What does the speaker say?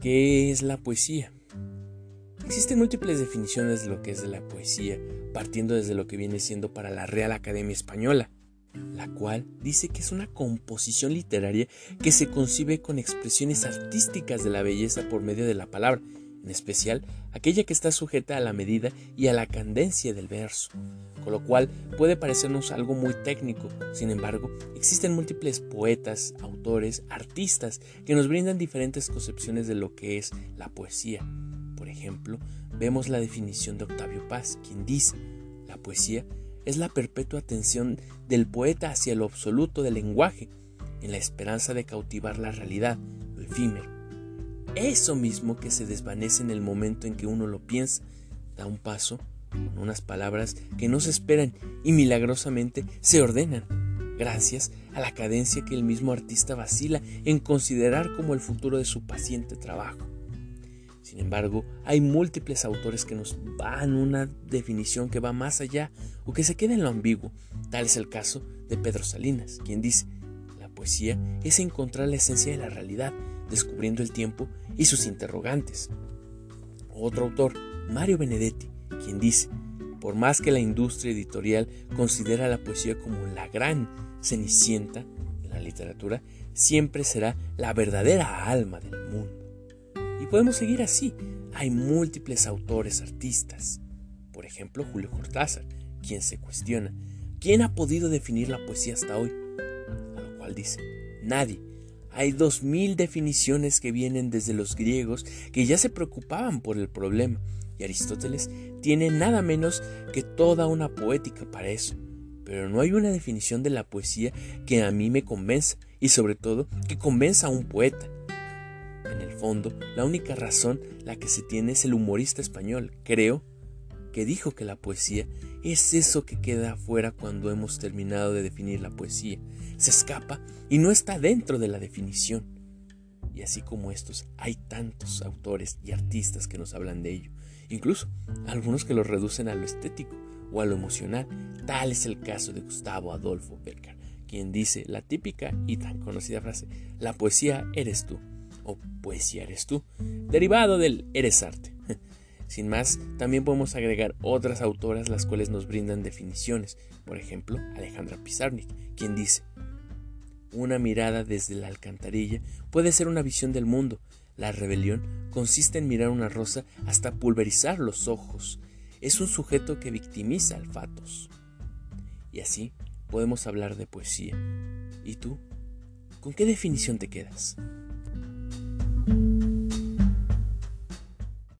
¿qué es la poesía? Existen múltiples definiciones de lo que es la poesía, partiendo desde lo que viene siendo para la Real Academia Española, la cual dice que es una composición literaria que se concibe con expresiones artísticas de la belleza por medio de la palabra, en especial aquella que está sujeta a la medida y a la candencia del verso, con lo cual puede parecernos algo muy técnico. Sin embargo, existen múltiples poetas, autores, artistas que nos brindan diferentes concepciones de lo que es la poesía. Por ejemplo, vemos la definición de Octavio Paz, quien dice, la poesía es la perpetua atención del poeta hacia lo absoluto del lenguaje, en la esperanza de cautivar la realidad, lo efímero. Eso mismo que se desvanece en el momento en que uno lo piensa, da un paso con unas palabras que no se esperan y milagrosamente se ordenan, gracias a la cadencia que el mismo artista vacila en considerar como el futuro de su paciente trabajo. Sin embargo, hay múltiples autores que nos dan una definición que va más allá o que se queda en lo ambiguo. Tal es el caso de Pedro Salinas, quien dice, poesía es encontrar la esencia de la realidad, descubriendo el tiempo y sus interrogantes. Otro autor, Mario Benedetti, quien dice, por más que la industria editorial considera la poesía como la gran cenicienta de la literatura, siempre será la verdadera alma del mundo. Y podemos seguir así. Hay múltiples autores artistas. Por ejemplo, Julio Cortázar, quien se cuestiona, ¿quién ha podido definir la poesía hasta hoy? Dice, nadie. Hay dos mil definiciones que vienen desde los griegos que ya se preocupaban por el problema y Aristóteles tiene nada menos que toda una poética para eso. Pero no hay una definición de la poesía que a mí me convenza y sobre todo que convenza a un poeta. En el fondo, la única razón la que se tiene es el humorista español, creo, que dijo que la poesía es eso que queda afuera cuando hemos terminado de definir la poesía. Se escapa y no está dentro de la definición. Y así como estos, hay tantos autores y artistas que nos hablan de ello incluso algunos que lo reducen a lo estético o a lo emocional. Tal es el caso de Gustavo Adolfo Becker, quien dice la típica y tan conocida frase, la poesía eres tú, o poesía eres tú, derivado del eres arte. Sin más, también podemos agregar otras autoras las cuales nos brindan definiciones, por ejemplo, Alejandra Pizarnik, quien dice, una mirada desde la alcantarilla puede ser una visión del mundo, la rebelión consiste en mirar una rosa hasta pulverizar los ojos. Es un sujeto que victimiza al fatos. Y así podemos hablar de poesía. ¿Y tú? ¿Con qué definición te quedas?